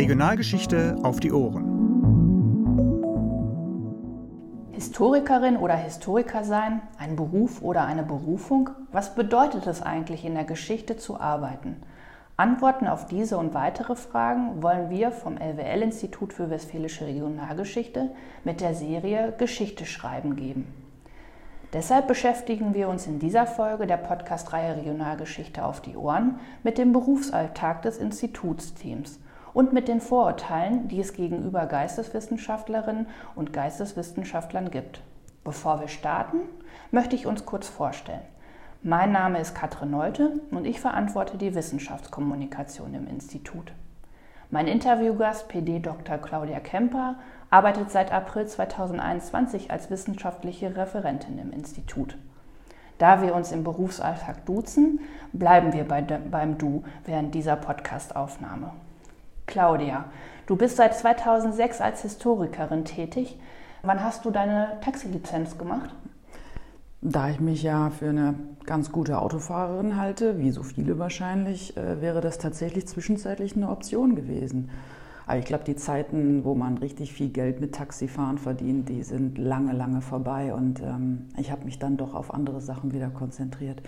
Regionalgeschichte auf die Ohren. Historikerin oder Historiker sein, ein Beruf oder eine Berufung? Was bedeutet es eigentlich, in der Geschichte zu arbeiten? Antworten auf diese und weitere Fragen wollen wir vom LWL-Institut für Westfälische Regionalgeschichte mit der Serie Geschichte schreiben geben. Deshalb beschäftigen wir uns in dieser Folge der Podcast-Reihe Regionalgeschichte auf die Ohren mit dem Berufsalltag des Institutsteams und mit den Vorurteilen, die es gegenüber Geisteswissenschaftlerinnen und Geisteswissenschaftlern gibt. Bevor wir starten, möchte ich uns kurz vorstellen. Mein Name ist Katrin Nolte und ich verantworte die Wissenschaftskommunikation im Institut. Mein Interviewgast, PD Dr. Claudia Kemper, arbeitet seit April 2021 als wissenschaftliche Referentin im Institut. Da wir uns im Berufsalltag duzen, bleiben wir bei, beim Du während dieser Podcastaufnahme. Claudia, du bist seit 2006 als Historikerin tätig. Wann hast du deine Taxilizenz gemacht? Da ich mich ja für eine ganz gute Autofahrerin halte, wie so viele wahrscheinlich, äh, wäre das tatsächlich zwischenzeitlich eine Option gewesen. Aber ich glaube, die Zeiten, wo man richtig viel Geld mit Taxifahren verdient, die sind lange, lange vorbei. Und ähm, ich habe mich dann doch auf andere Sachen wieder konzentriert.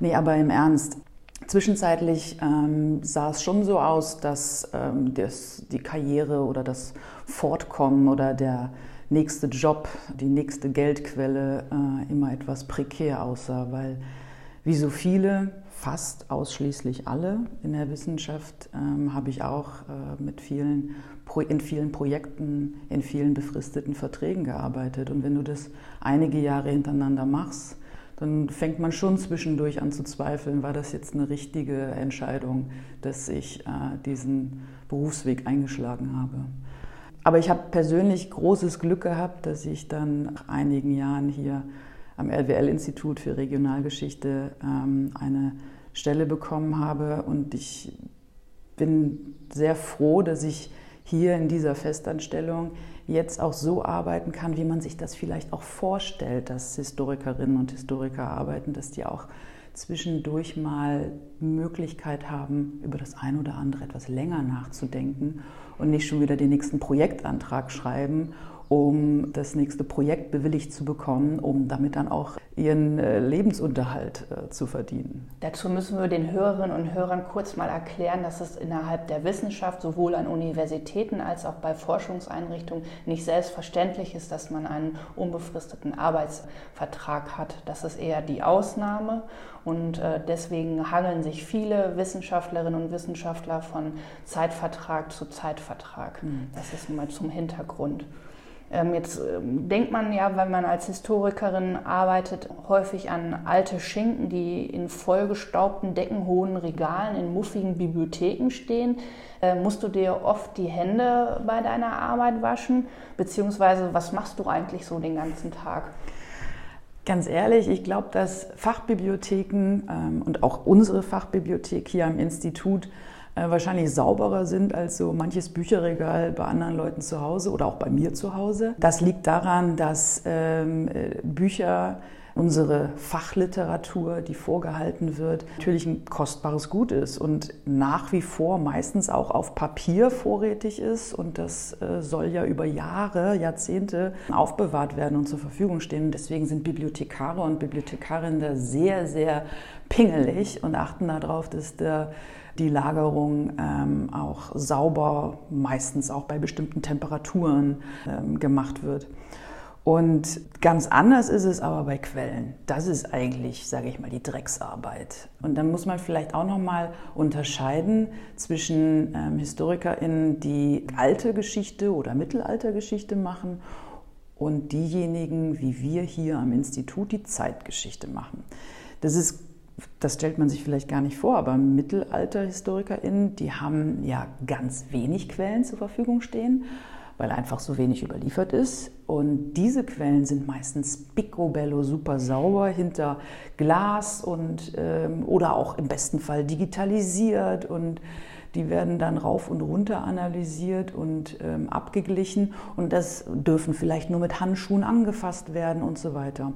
Nee, aber im Ernst, Zwischenzeitlich ähm, sah es schon so aus, dass ähm, das, die Karriere oder das Fortkommen oder der nächste Job, die nächste Geldquelle äh, immer etwas prekär aussah, weil wie so viele, fast ausschließlich alle in der Wissenschaft, ähm, habe ich auch äh, mit vielen, in vielen Projekten, in vielen befristeten Verträgen gearbeitet. Und wenn du das einige Jahre hintereinander machst, dann fängt man schon zwischendurch an zu zweifeln, war das jetzt eine richtige Entscheidung, dass ich äh, diesen Berufsweg eingeschlagen habe. Aber ich habe persönlich großes Glück gehabt, dass ich dann nach einigen Jahren hier am LWL-Institut für Regionalgeschichte ähm, eine Stelle bekommen habe und ich bin sehr froh, dass ich hier in dieser Festanstellung jetzt auch so arbeiten kann, wie man sich das vielleicht auch vorstellt, dass Historikerinnen und Historiker arbeiten, dass die auch zwischendurch mal Möglichkeit haben, über das eine oder andere etwas länger nachzudenken und nicht schon wieder den nächsten Projektantrag schreiben um das nächste Projekt bewilligt zu bekommen, um damit dann auch ihren äh, Lebensunterhalt äh, zu verdienen. Dazu müssen wir den Hörerinnen und Hörern kurz mal erklären, dass es innerhalb der Wissenschaft sowohl an Universitäten als auch bei Forschungseinrichtungen nicht selbstverständlich ist, dass man einen unbefristeten Arbeitsvertrag hat. Das ist eher die Ausnahme und äh, deswegen hangeln sich viele Wissenschaftlerinnen und Wissenschaftler von Zeitvertrag zu Zeitvertrag. Mhm. Das ist mal zum Hintergrund. Ähm, jetzt ähm, denkt man ja, wenn man als Historikerin arbeitet, häufig an alte Schinken, die in vollgestaubten, deckenhohen Regalen in muffigen Bibliotheken stehen. Äh, musst du dir oft die Hände bei deiner Arbeit waschen? Beziehungsweise was machst du eigentlich so den ganzen Tag? Ganz ehrlich, ich glaube, dass Fachbibliotheken ähm, und auch unsere Fachbibliothek hier am Institut wahrscheinlich sauberer sind als so manches Bücherregal bei anderen Leuten zu Hause oder auch bei mir zu Hause. Das liegt daran, dass ähm, äh, Bücher unsere Fachliteratur, die vorgehalten wird, natürlich ein kostbares Gut ist und nach wie vor meistens auch auf Papier vorrätig ist. Und das äh, soll ja über Jahre, Jahrzehnte aufbewahrt werden und zur Verfügung stehen. Deswegen sind Bibliothekare und Bibliothekarinnen da sehr, sehr pingelig und achten darauf, dass der die Lagerung ähm, auch sauber, meistens auch bei bestimmten Temperaturen ähm, gemacht wird. Und ganz anders ist es aber bei Quellen. Das ist eigentlich, sage ich mal, die Drecksarbeit. Und dann muss man vielleicht auch noch mal unterscheiden zwischen ähm, HistorikerInnen, die alte Geschichte oder Mittelaltergeschichte machen und diejenigen, wie wir hier am Institut, die Zeitgeschichte machen. Das ist das stellt man sich vielleicht gar nicht vor, aber Mittelalter-HistorikerInnen, die haben ja ganz wenig Quellen zur Verfügung stehen, weil einfach so wenig überliefert ist. Und diese Quellen sind meistens picobello super sauber hinter Glas und ähm, oder auch im besten Fall digitalisiert und die werden dann rauf und runter analysiert und ähm, abgeglichen und das dürfen vielleicht nur mit Handschuhen angefasst werden und so weiter.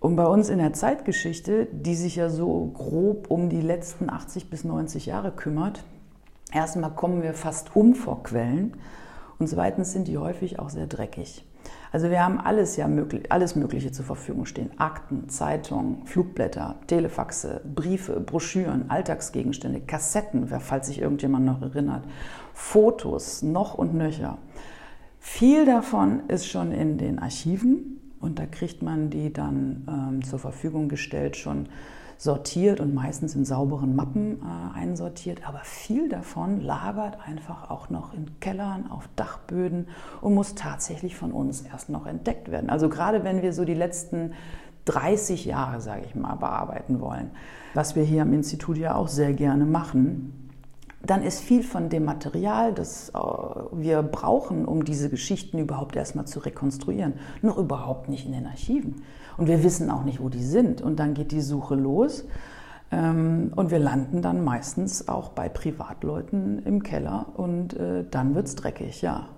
Und bei uns in der Zeitgeschichte, die sich ja so grob um die letzten 80 bis 90 Jahre kümmert, Erstmal kommen wir fast um vor Quellen und zweitens sind die häufig auch sehr dreckig. Also wir haben alles ja möglich, alles Mögliche zur Verfügung stehen. Akten, Zeitungen, Flugblätter, Telefaxe, Briefe, Broschüren, Alltagsgegenstände, Kassetten, falls sich irgendjemand noch erinnert, Fotos, noch und nöcher. Viel davon ist schon in den Archiven und da kriegt man die dann ähm, zur Verfügung gestellt, schon sortiert und meistens in sauberen Mappen äh, einsortiert. Aber viel davon lagert einfach auch noch in Kellern, auf Dachböden und muss tatsächlich von uns erst noch entdeckt werden. Also gerade wenn wir so die letzten 30 Jahre, sage ich mal, bearbeiten wollen, was wir hier am Institut ja auch sehr gerne machen, dann ist viel von dem Material, das äh, wir brauchen, um diese Geschichten überhaupt erstmal zu rekonstruieren, noch überhaupt nicht in den Archiven. Und wir wissen auch nicht, wo die sind. Und dann geht die Suche los. Ähm, und wir landen dann meistens auch bei Privatleuten im Keller und äh, dann wird es dreckig, ja.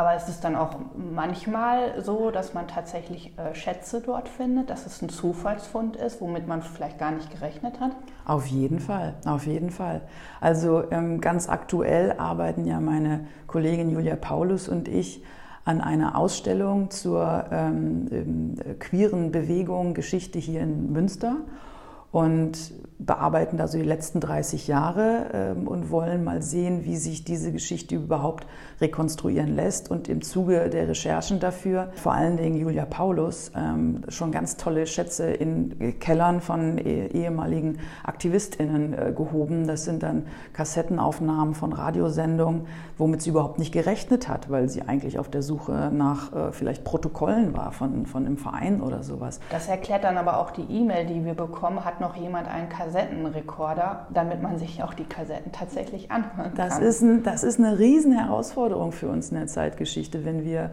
Aber ist es dann auch manchmal so, dass man tatsächlich äh, Schätze dort findet, dass es ein Zufallsfund ist, womit man vielleicht gar nicht gerechnet hat? Auf jeden Fall, auf jeden Fall. Also ähm, ganz aktuell arbeiten ja meine Kollegin Julia Paulus und ich an einer Ausstellung zur ähm, ähm queeren Bewegung Geschichte hier in Münster und bearbeiten da so die letzten 30 Jahre ähm, und wollen mal sehen, wie sich diese Geschichte überhaupt rekonstruieren lässt. Und im Zuge der Recherchen dafür, vor allen Dingen Julia Paulus, ähm, schon ganz tolle Schätze in Kellern von ehemaligen AktivistInnen äh, gehoben. Das sind dann Kassettenaufnahmen von Radiosendungen, womit sie überhaupt nicht gerechnet hat, weil sie eigentlich auf der Suche nach äh, vielleicht Protokollen war von, von einem Verein oder sowas. Das erklärt dann aber auch die E-Mail, die wir bekommen. Hat noch jemand einen Kassettenrekorder, damit man sich auch die Kassetten tatsächlich anhören das kann? Ist ein, das ist eine riesen Herausforderung für uns in der Zeitgeschichte, wenn wir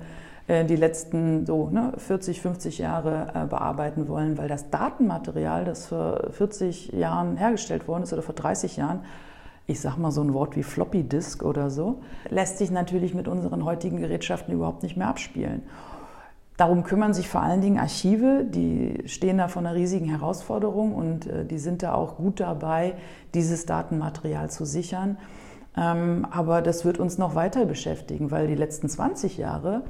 äh, die letzten so, ne, 40, 50 Jahre äh, bearbeiten wollen, weil das Datenmaterial, das vor 40 Jahren hergestellt worden ist oder vor 30 Jahren, ich sage mal so ein Wort wie Floppy Disk oder so, lässt sich natürlich mit unseren heutigen Gerätschaften überhaupt nicht mehr abspielen. Darum kümmern sich vor allen Dingen Archive, die stehen da vor einer riesigen Herausforderung und äh, die sind da auch gut dabei, dieses Datenmaterial zu sichern. Ähm, aber das wird uns noch weiter beschäftigen, weil die letzten 20 Jahre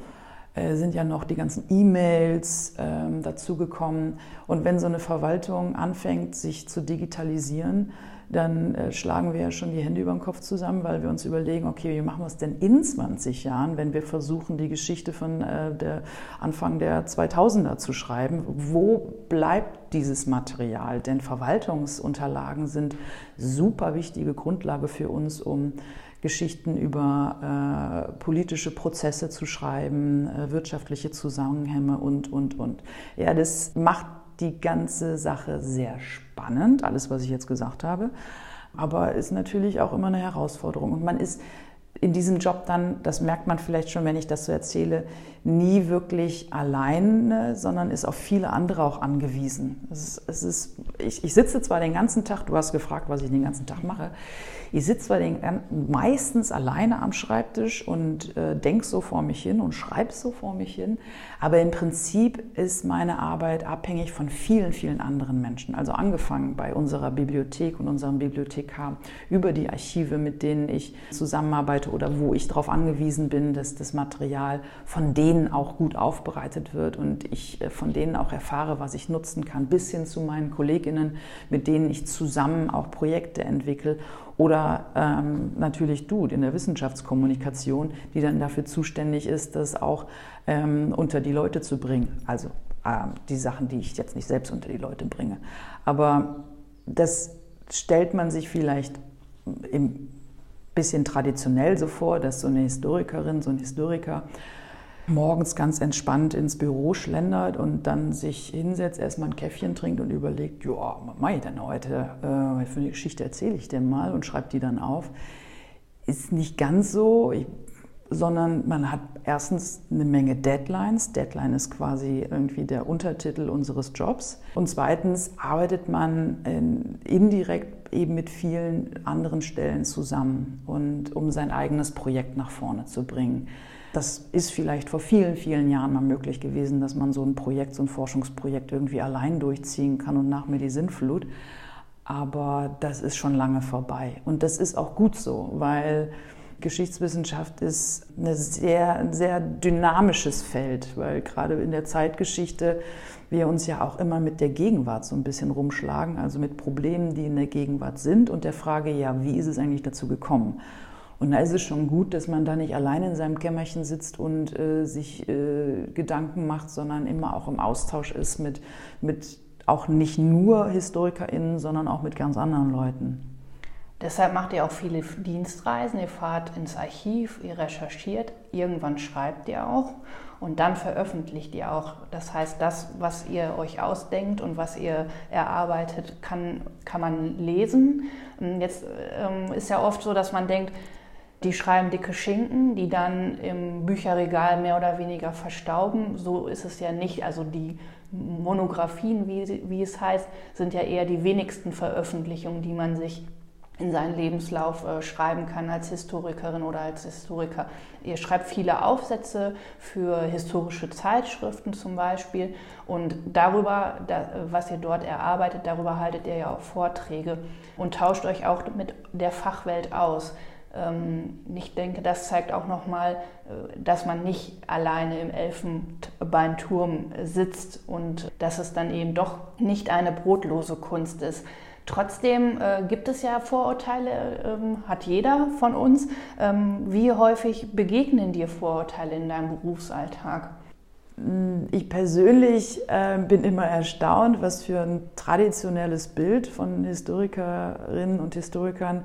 äh, sind ja noch die ganzen E-Mails ähm, dazugekommen. Und wenn so eine Verwaltung anfängt, sich zu digitalisieren, dann äh, schlagen wir ja schon die Hände über den Kopf zusammen, weil wir uns überlegen, okay, wie machen wir es denn in 20 Jahren, wenn wir versuchen, die Geschichte von äh, der Anfang der 2000er zu schreiben? Wo bleibt dieses Material? Denn Verwaltungsunterlagen sind super wichtige Grundlage für uns, um Geschichten über äh, politische Prozesse zu schreiben, äh, wirtschaftliche Zusammenhänge und, und, und. Ja, das macht die ganze Sache sehr spannend, alles, was ich jetzt gesagt habe, aber ist natürlich auch immer eine Herausforderung. Und man ist in diesem Job dann, das merkt man vielleicht schon, wenn ich das so erzähle, nie wirklich alleine, sondern ist auf viele andere auch angewiesen. Es ist, es ist, ich, ich sitze zwar den ganzen Tag, du hast gefragt, was ich den ganzen Tag mache, ich sitze zwar den, meistens alleine am Schreibtisch und äh, denke so vor mich hin und schreibe so vor mich hin, aber im Prinzip ist meine Arbeit abhängig von vielen, vielen anderen Menschen. Also angefangen bei unserer Bibliothek und unserem Bibliothekar, über die Archive, mit denen ich zusammenarbeite oder wo ich darauf angewiesen bin, dass das Material von denen auch gut aufbereitet wird und ich äh, von denen auch erfahre, was ich nutzen kann, bis hin zu meinen Kolleginnen, mit denen ich zusammen auch Projekte entwickle oder ähm, natürlich du in der Wissenschaftskommunikation, die dann dafür zuständig ist, das auch ähm, unter die Leute zu bringen. Also ähm, die Sachen, die ich jetzt nicht selbst unter die Leute bringe. Aber das stellt man sich vielleicht ein bisschen traditionell so vor, dass so eine Historikerin, so ein Historiker morgens ganz entspannt ins Büro schlendert und dann sich hinsetzt, erstmal ein Käffchen trinkt und überlegt, ja, was mache ich denn heute? Äh, für eine Geschichte erzähle ich denn mal und schreibt die dann auf. Ist nicht ganz so, ich, sondern man hat erstens eine Menge Deadlines. Deadline ist quasi irgendwie der Untertitel unseres Jobs. Und zweitens arbeitet man indirekt eben mit vielen anderen Stellen zusammen und um sein eigenes Projekt nach vorne zu bringen. Das ist vielleicht vor vielen, vielen Jahren mal möglich gewesen, dass man so ein Projekt, so ein Forschungsprojekt irgendwie allein durchziehen kann und nach mir die Sinnflut. Aber das ist schon lange vorbei. Und das ist auch gut so, weil Geschichtswissenschaft ist eine sehr, ein sehr dynamisches Feld, weil gerade in der Zeitgeschichte wir uns ja auch immer mit der Gegenwart so ein bisschen rumschlagen, also mit Problemen, die in der Gegenwart sind und der Frage, ja, wie ist es eigentlich dazu gekommen? Und da ist es schon gut, dass man da nicht allein in seinem Kämmerchen sitzt und äh, sich äh, Gedanken macht, sondern immer auch im Austausch ist mit, mit auch nicht nur HistorikerInnen, sondern auch mit ganz anderen Leuten. Deshalb macht ihr auch viele Dienstreisen. Ihr fahrt ins Archiv, ihr recherchiert, irgendwann schreibt ihr auch und dann veröffentlicht ihr auch. Das heißt, das, was ihr euch ausdenkt und was ihr erarbeitet, kann, kann man lesen. Jetzt ähm, ist ja oft so, dass man denkt, die schreiben dicke Schinken, die dann im Bücherregal mehr oder weniger verstauben. So ist es ja nicht. Also die Monographien, wie, wie es heißt, sind ja eher die wenigsten Veröffentlichungen, die man sich in seinen Lebenslauf äh, schreiben kann als Historikerin oder als Historiker. Ihr schreibt viele Aufsätze für historische Zeitschriften zum Beispiel und darüber, da, was ihr dort erarbeitet, darüber haltet ihr ja auch Vorträge und tauscht euch auch mit der Fachwelt aus. Ähm, ich denke, das zeigt auch nochmal, äh, dass man nicht alleine im Elfenbeinturm sitzt und dass es dann eben doch nicht eine brotlose Kunst ist. Trotzdem äh, gibt es ja Vorurteile, ähm, hat jeder von uns. Ähm, wie häufig begegnen dir Vorurteile in deinem Berufsalltag? Ich persönlich äh, bin immer erstaunt, was für ein traditionelles Bild von Historikerinnen und Historikern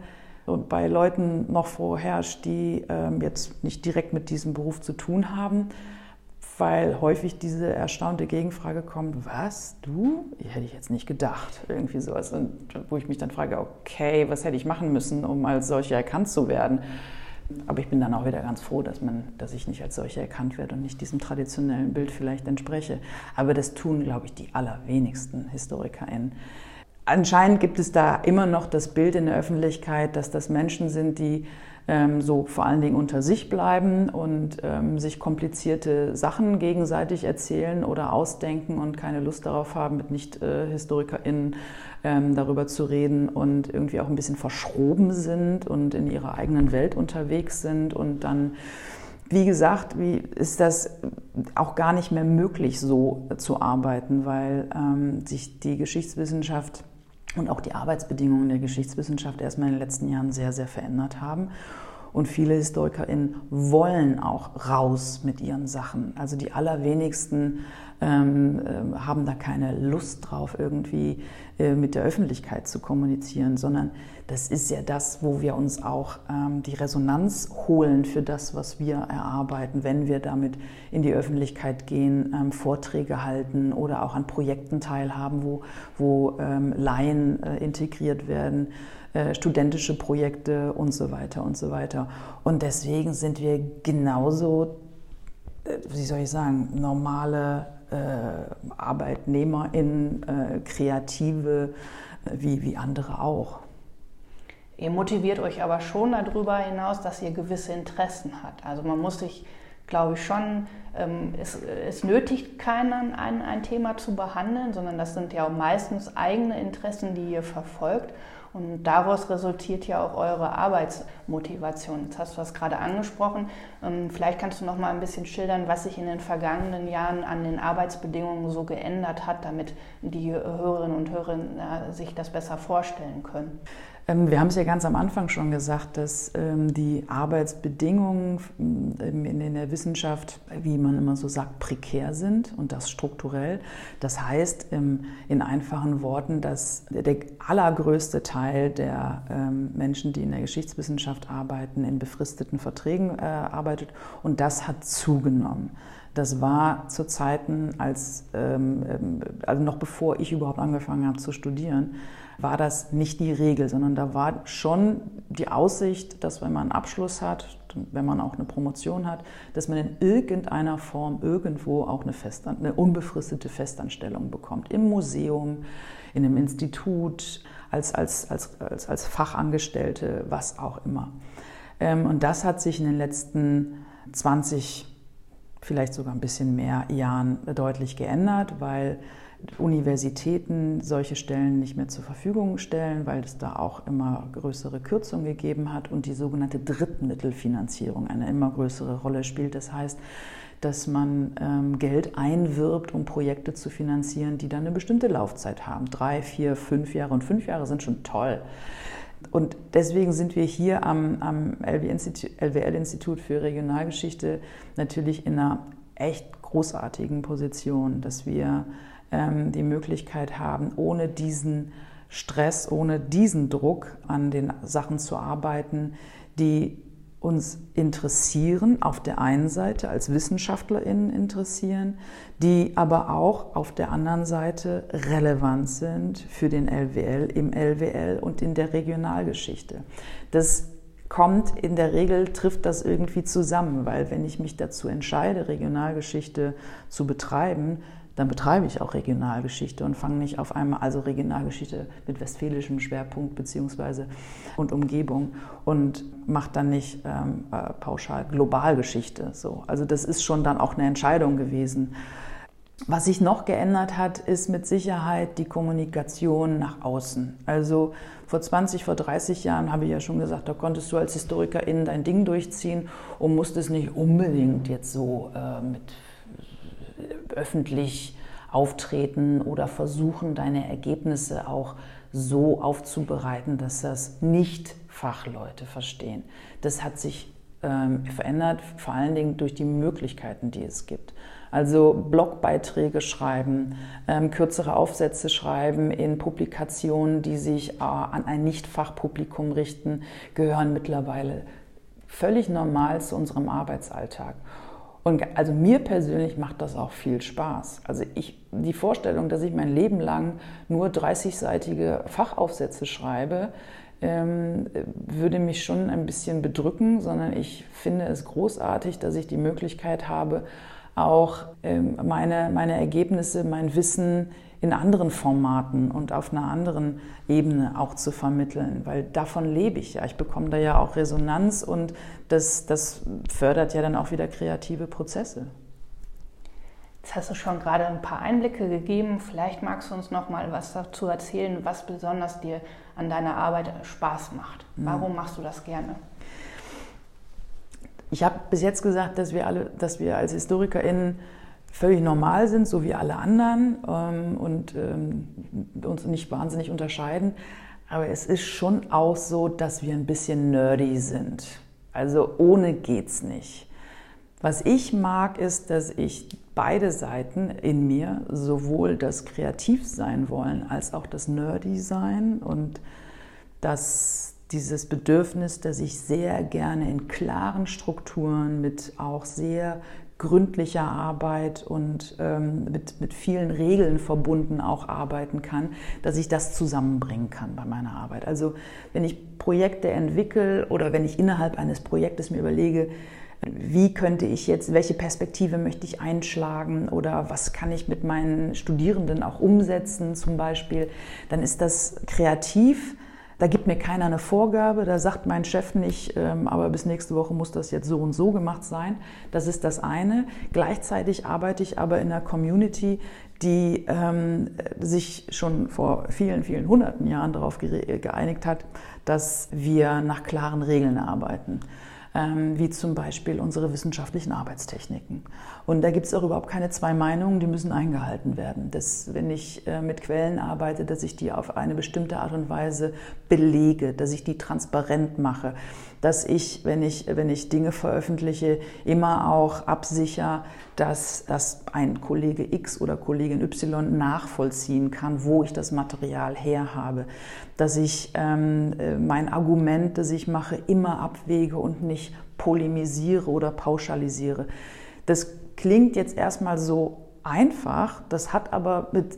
bei Leuten noch vorherrscht, die ähm, jetzt nicht direkt mit diesem Beruf zu tun haben, weil häufig diese erstaunte Gegenfrage kommt, was, du? Hätte ich jetzt nicht gedacht, irgendwie sowas. Und wo ich mich dann frage, okay, was hätte ich machen müssen, um als solche erkannt zu werden? Aber ich bin dann auch wieder ganz froh, dass, man, dass ich nicht als solche erkannt werde und nicht diesem traditionellen Bild vielleicht entspreche. Aber das tun, glaube ich, die allerwenigsten HistorikerInnen. Anscheinend gibt es da immer noch das Bild in der Öffentlichkeit, dass das Menschen sind, die ähm, so vor allen Dingen unter sich bleiben und ähm, sich komplizierte Sachen gegenseitig erzählen oder ausdenken und keine Lust darauf haben, mit Nicht-HistorikerInnen ähm, darüber zu reden und irgendwie auch ein bisschen verschroben sind und in ihrer eigenen Welt unterwegs sind und dann wie gesagt, wie ist das auch gar nicht mehr möglich, so zu arbeiten, weil ähm, sich die Geschichtswissenschaft und auch die Arbeitsbedingungen der Geschichtswissenschaft erstmal in den letzten Jahren sehr, sehr verändert haben. Und viele HistorikerInnen wollen auch raus mit ihren Sachen. Also die allerwenigsten haben da keine Lust drauf, irgendwie äh, mit der Öffentlichkeit zu kommunizieren, sondern das ist ja das, wo wir uns auch ähm, die Resonanz holen für das, was wir erarbeiten, wenn wir damit in die Öffentlichkeit gehen, ähm, Vorträge halten oder auch an Projekten teilhaben, wo, wo ähm, Laien äh, integriert werden. Äh, studentische Projekte und so weiter und so weiter. Und deswegen sind wir genauso, äh, wie soll ich sagen, normale ArbeitnehmerInnen, äh, Kreative äh, wie, wie andere auch. Ihr motiviert euch aber schon darüber hinaus, dass ihr gewisse Interessen habt. Also man muss sich, glaube ich, schon, ähm, es, es nötigt keinen, ein, ein Thema zu behandeln, sondern das sind ja meistens eigene Interessen, die ihr verfolgt. Und daraus resultiert ja auch eure Arbeitsmotivation. Jetzt hast du das gerade angesprochen. Ähm, vielleicht kannst du noch mal ein bisschen schildern, was sich in den vergangenen Jahren an den Arbeitsbedingungen so geändert hat, damit die Hörerinnen und Hörer sich das besser vorstellen können. Ähm, wir haben es ja ganz am Anfang schon gesagt, dass ähm, die Arbeitsbedingungen ähm, in der Wissenschaft, wie man immer so sagt, prekär sind und das strukturell. Das heißt in einfachen Worten, dass der allergrößte Teil der Menschen, die in der Geschichtswissenschaft arbeiten, in befristeten Verträgen äh, arbeitet und das hat zugenommen. Das war zu Zeiten, als, also noch bevor ich überhaupt angefangen habe zu studieren, war das nicht die Regel, sondern da war schon die Aussicht, dass wenn man einen Abschluss hat, wenn man auch eine Promotion hat, dass man in irgendeiner Form irgendwo auch eine, Festan eine unbefristete Festanstellung bekommt. Im Museum, in einem Institut, als, als, als, als, als Fachangestellte, was auch immer. Ähm, und das hat sich in den letzten 20, vielleicht sogar ein bisschen mehr Jahren deutlich geändert, weil Universitäten solche Stellen nicht mehr zur Verfügung stellen, weil es da auch immer größere Kürzungen gegeben hat und die sogenannte Drittmittelfinanzierung eine immer größere Rolle spielt. Das heißt, dass man ähm, Geld einwirbt, um Projekte zu finanzieren, die dann eine bestimmte Laufzeit haben. Drei, vier, fünf Jahre und fünf Jahre sind schon toll. Und deswegen sind wir hier am, am LWL-Institut für Regionalgeschichte natürlich in einer echt großartigen Position, dass wir die Möglichkeit haben, ohne diesen Stress, ohne diesen Druck an den Sachen zu arbeiten, die uns interessieren, auf der einen Seite als WissenschaftlerInnen interessieren, die aber auch auf der anderen Seite relevant sind für den LWL, im LWL und in der Regionalgeschichte. Das kommt in der Regel, trifft das irgendwie zusammen, weil wenn ich mich dazu entscheide, Regionalgeschichte zu betreiben, dann betreibe ich auch Regionalgeschichte und fange nicht auf einmal, also Regionalgeschichte mit westfälischem Schwerpunkt beziehungsweise und Umgebung und mache dann nicht ähm, äh, pauschal Globalgeschichte. So. Also das ist schon dann auch eine Entscheidung gewesen. Was sich noch geändert hat, ist mit Sicherheit die Kommunikation nach außen. Also vor 20, vor 30 Jahren habe ich ja schon gesagt, da konntest du als Historikerin dein Ding durchziehen und musstest nicht unbedingt jetzt so äh, mit öffentlich auftreten oder versuchen, deine Ergebnisse auch so aufzubereiten, dass das nicht Fachleute verstehen. Das hat sich ähm, verändert, vor allen Dingen durch die Möglichkeiten, die es gibt. Also Blogbeiträge schreiben, ähm, kürzere Aufsätze schreiben in Publikationen, die sich äh, an ein Nicht-Fachpublikum richten, gehören mittlerweile völlig normal zu unserem Arbeitsalltag. Und also mir persönlich macht das auch viel Spaß. Also ich, die Vorstellung, dass ich mein Leben lang nur 30-seitige Fachaufsätze schreibe, ähm, würde mich schon ein bisschen bedrücken, sondern ich finde es großartig, dass ich die Möglichkeit habe, auch ähm, meine, meine Ergebnisse, mein Wissen in anderen Formaten und auf einer anderen Ebene auch zu vermitteln, weil davon lebe ich ja. Ich bekomme da ja auch Resonanz und das, das fördert ja dann auch wieder kreative Prozesse. Jetzt hast du schon gerade ein paar Einblicke gegeben. Vielleicht magst du uns noch mal was dazu erzählen, was besonders dir an deiner Arbeit Spaß macht. Mhm. Warum machst du das gerne? Ich habe bis jetzt gesagt, dass wir alle, dass wir als HistorikerInnen völlig normal sind, so wie alle anderen ähm, und ähm, uns nicht wahnsinnig unterscheiden. Aber es ist schon auch so, dass wir ein bisschen nerdy sind. Also ohne geht's nicht. Was ich mag, ist, dass ich beide Seiten in mir, sowohl das kreativ sein wollen als auch das nerdy sein und das dieses Bedürfnis, dass ich sehr gerne in klaren Strukturen mit auch sehr gründlicher Arbeit und ähm, mit, mit vielen Regeln verbunden auch arbeiten kann, dass ich das zusammenbringen kann bei meiner Arbeit. Also wenn ich Projekte entwickle oder wenn ich innerhalb eines Projektes mir überlege, wie könnte ich jetzt, welche Perspektive möchte ich einschlagen oder was kann ich mit meinen Studierenden auch umsetzen zum Beispiel, dann ist das kreativ da gibt mir keiner eine Vorgabe, da sagt mein Chef nicht, ähm, aber bis nächste Woche muss das jetzt so und so gemacht sein. Das ist das eine. Gleichzeitig arbeite ich aber in einer Community, die ähm, sich schon vor vielen, vielen hunderten Jahren darauf geeinigt hat, dass wir nach klaren Regeln arbeiten. Ähm, wie zum Beispiel unsere wissenschaftlichen Arbeitstechniken. Und da gibt es auch überhaupt keine zwei Meinungen, die müssen eingehalten werden. Dass, wenn ich äh, mit Quellen arbeite, dass ich die auf eine bestimmte Art und Weise belege, dass ich die transparent mache, dass ich, wenn ich, wenn ich Dinge veröffentliche, immer auch absicher, dass, dass ein Kollege X oder Kollegin Y nachvollziehen kann, wo ich das Material her habe. Dass ich ähm, äh, mein Argument, das ich mache, immer abwäge und nicht polemisiere oder pauschalisiere. Das klingt jetzt erstmal so einfach, das hat aber mit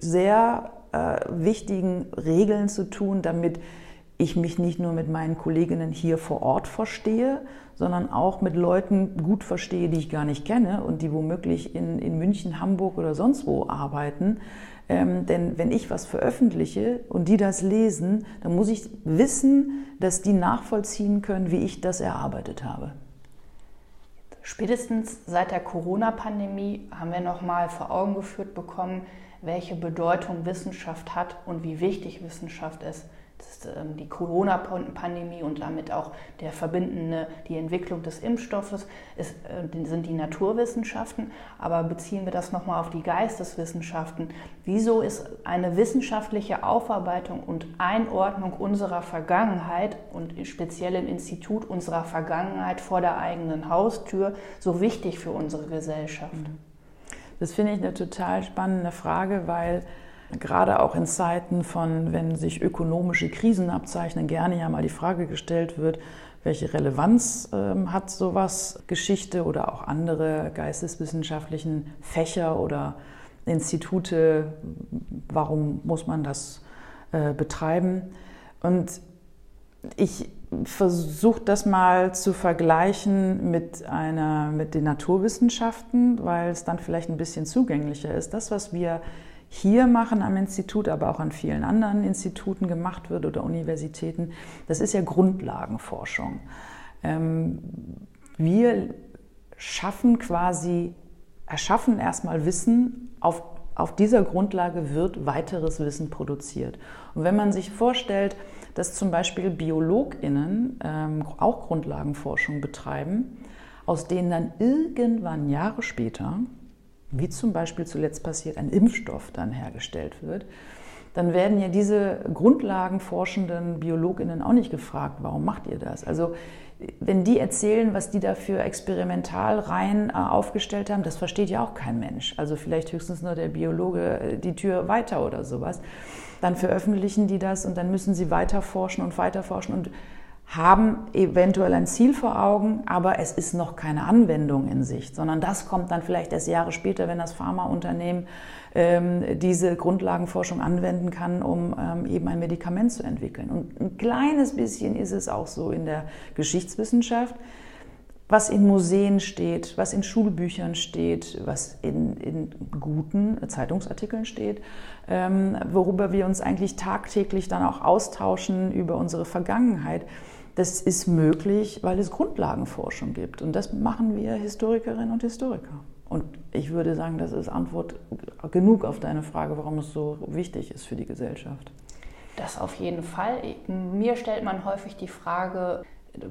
sehr äh, wichtigen Regeln zu tun, damit ich mich nicht nur mit meinen Kolleginnen hier vor Ort verstehe, sondern auch mit Leuten gut verstehe, die ich gar nicht kenne und die womöglich in, in München, Hamburg oder sonst wo arbeiten. Ähm, denn wenn ich was veröffentliche und die das lesen, dann muss ich wissen, dass die nachvollziehen können, wie ich das erarbeitet habe. Spätestens seit der Corona-Pandemie haben wir noch mal vor Augen geführt bekommen, welche Bedeutung Wissenschaft hat und wie wichtig Wissenschaft ist ähm, die Corona-Pandemie und damit auch der verbindende, die Entwicklung des Impfstoffes ist, äh, sind die Naturwissenschaften. Aber beziehen wir das nochmal auf die Geisteswissenschaften. Wieso ist eine wissenschaftliche Aufarbeitung und Einordnung unserer Vergangenheit und speziell im Institut unserer Vergangenheit vor der eigenen Haustür so wichtig für unsere Gesellschaft? Das finde ich eine total spannende Frage, weil gerade auch in Zeiten von, wenn sich ökonomische Krisen abzeichnen, gerne ja mal die Frage gestellt wird, welche Relevanz ähm, hat sowas, Geschichte oder auch andere geisteswissenschaftlichen Fächer oder Institute, warum muss man das äh, betreiben? Und ich versuche das mal zu vergleichen mit, einer, mit den Naturwissenschaften, weil es dann vielleicht ein bisschen zugänglicher ist. Das, was wir hier machen am Institut, aber auch an vielen anderen Instituten gemacht wird oder Universitäten, das ist ja Grundlagenforschung. Ähm, wir schaffen quasi, erschaffen erstmal Wissen, auf, auf dieser Grundlage wird weiteres Wissen produziert. Und wenn man sich vorstellt, dass zum Beispiel BiologInnen ähm, auch Grundlagenforschung betreiben, aus denen dann irgendwann Jahre später wie zum Beispiel zuletzt passiert, ein Impfstoff dann hergestellt wird, dann werden ja diese grundlagenforschenden Biologinnen auch nicht gefragt, warum macht ihr das? Also wenn die erzählen, was die da für Experimentalreihen äh, aufgestellt haben, das versteht ja auch kein Mensch. Also vielleicht höchstens nur der Biologe äh, die Tür weiter oder sowas. Dann veröffentlichen die das und dann müssen sie weiter forschen und weiter forschen und haben eventuell ein Ziel vor Augen, aber es ist noch keine Anwendung in Sicht, sondern das kommt dann vielleicht erst Jahre später, wenn das Pharmaunternehmen ähm, diese Grundlagenforschung anwenden kann, um ähm, eben ein Medikament zu entwickeln. Und ein kleines bisschen ist es auch so in der Geschichtswissenschaft. Was in Museen steht, was in Schulbüchern steht, was in, in guten Zeitungsartikeln steht, ähm, worüber wir uns eigentlich tagtäglich dann auch austauschen über unsere Vergangenheit das ist möglich, weil es Grundlagenforschung gibt. Und das machen wir Historikerinnen und Historiker. Und ich würde sagen, das ist Antwort genug auf deine Frage, warum es so wichtig ist für die Gesellschaft. Das auf jeden Fall. Mir stellt man häufig die Frage,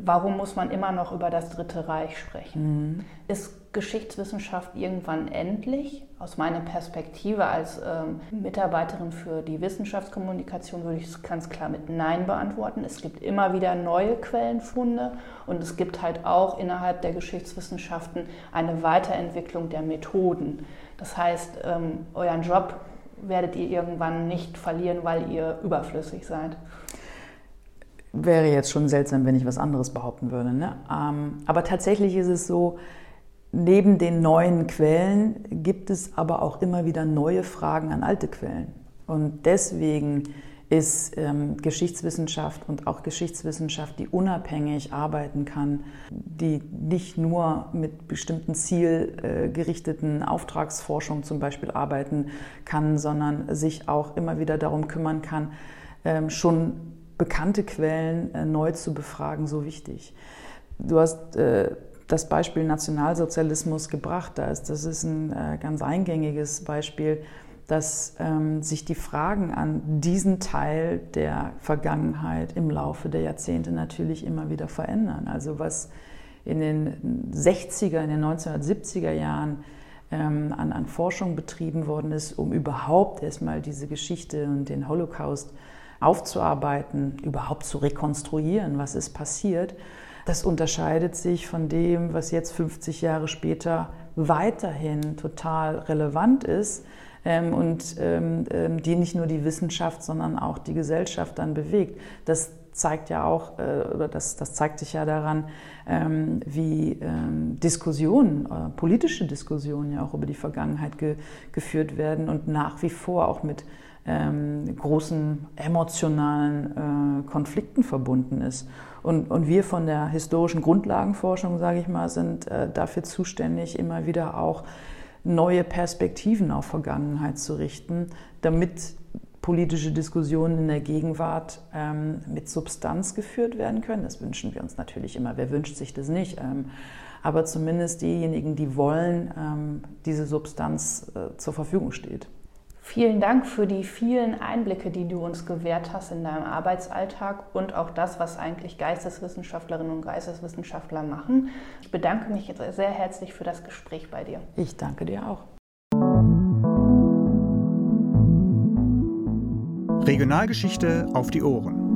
warum muss man immer noch über das Dritte Reich sprechen? Mhm. Ist Geschichtswissenschaft irgendwann endlich? Aus meiner Perspektive als ähm, Mitarbeiterin für die Wissenschaftskommunikation würde ich es ganz klar mit Nein beantworten. Es gibt immer wieder neue Quellenfunde und es gibt halt auch innerhalb der Geschichtswissenschaften eine Weiterentwicklung der Methoden. Das heißt, ähm, euren Job werdet ihr irgendwann nicht verlieren, weil ihr überflüssig seid wäre jetzt schon seltsam, wenn ich was anderes behaupten würde. Ne? Ähm, aber tatsächlich ist es so, neben den neuen Quellen gibt es aber auch immer wieder neue Fragen an alte Quellen. Und deswegen ist ähm, Geschichtswissenschaft und auch Geschichtswissenschaft, die unabhängig arbeiten kann, die nicht nur mit bestimmten zielgerichteten Auftragsforschung zum Beispiel arbeiten kann, sondern sich auch immer wieder darum kümmern kann, ähm, schon bekannte Quellen äh, neu zu befragen, so wichtig. Du hast äh, das Beispiel Nationalsozialismus gebracht. Das ist ein äh, ganz eingängiges Beispiel, dass ähm, sich die Fragen an diesen Teil der Vergangenheit im Laufe der Jahrzehnte natürlich immer wieder verändern. Also was in den 60er, in den 1970er Jahren ähm, an, an Forschung betrieben worden ist, um überhaupt erstmal diese Geschichte und den Holocaust aufzuarbeiten, überhaupt zu rekonstruieren, was ist passiert, das unterscheidet sich von dem, was jetzt 50 Jahre später weiterhin total relevant ist ähm, und ähm, ähm, die nicht nur die Wissenschaft, sondern auch die Gesellschaft dann bewegt. Das zeigt ja auch, äh, oder das, das zeigt sich ja daran, wie Diskussionen, äh, politische Diskussionen ja auch über die Vergangenheit ge geführt werden und nach wie vor auch mit ähm, großen emotionalen äh, Konflikten verbunden ist. Und, und wir von der historischen Grundlagenforschung, sage ich mal, sind äh, dafür zuständig, immer wieder auch neue Perspektiven auf Vergangenheit zu richten, damit politische Diskussionen in der Gegenwart ähm, mit Substanz geführt werden können. Das wünschen wir uns natürlich immer. Wer wünscht sich das nicht? Ähm, aber zumindest diejenigen, die wollen, ähm, diese Substanz äh, zur Verfügung steht. Vielen Dank für die vielen Einblicke, die du uns gewährt hast in deinem Arbeitsalltag und auch das, was eigentlich Geisteswissenschaftlerinnen und Geisteswissenschaftler machen. Ich bedanke mich sehr herzlich für das Gespräch bei dir. Ich danke dir auch. Regionalgeschichte auf die Ohren.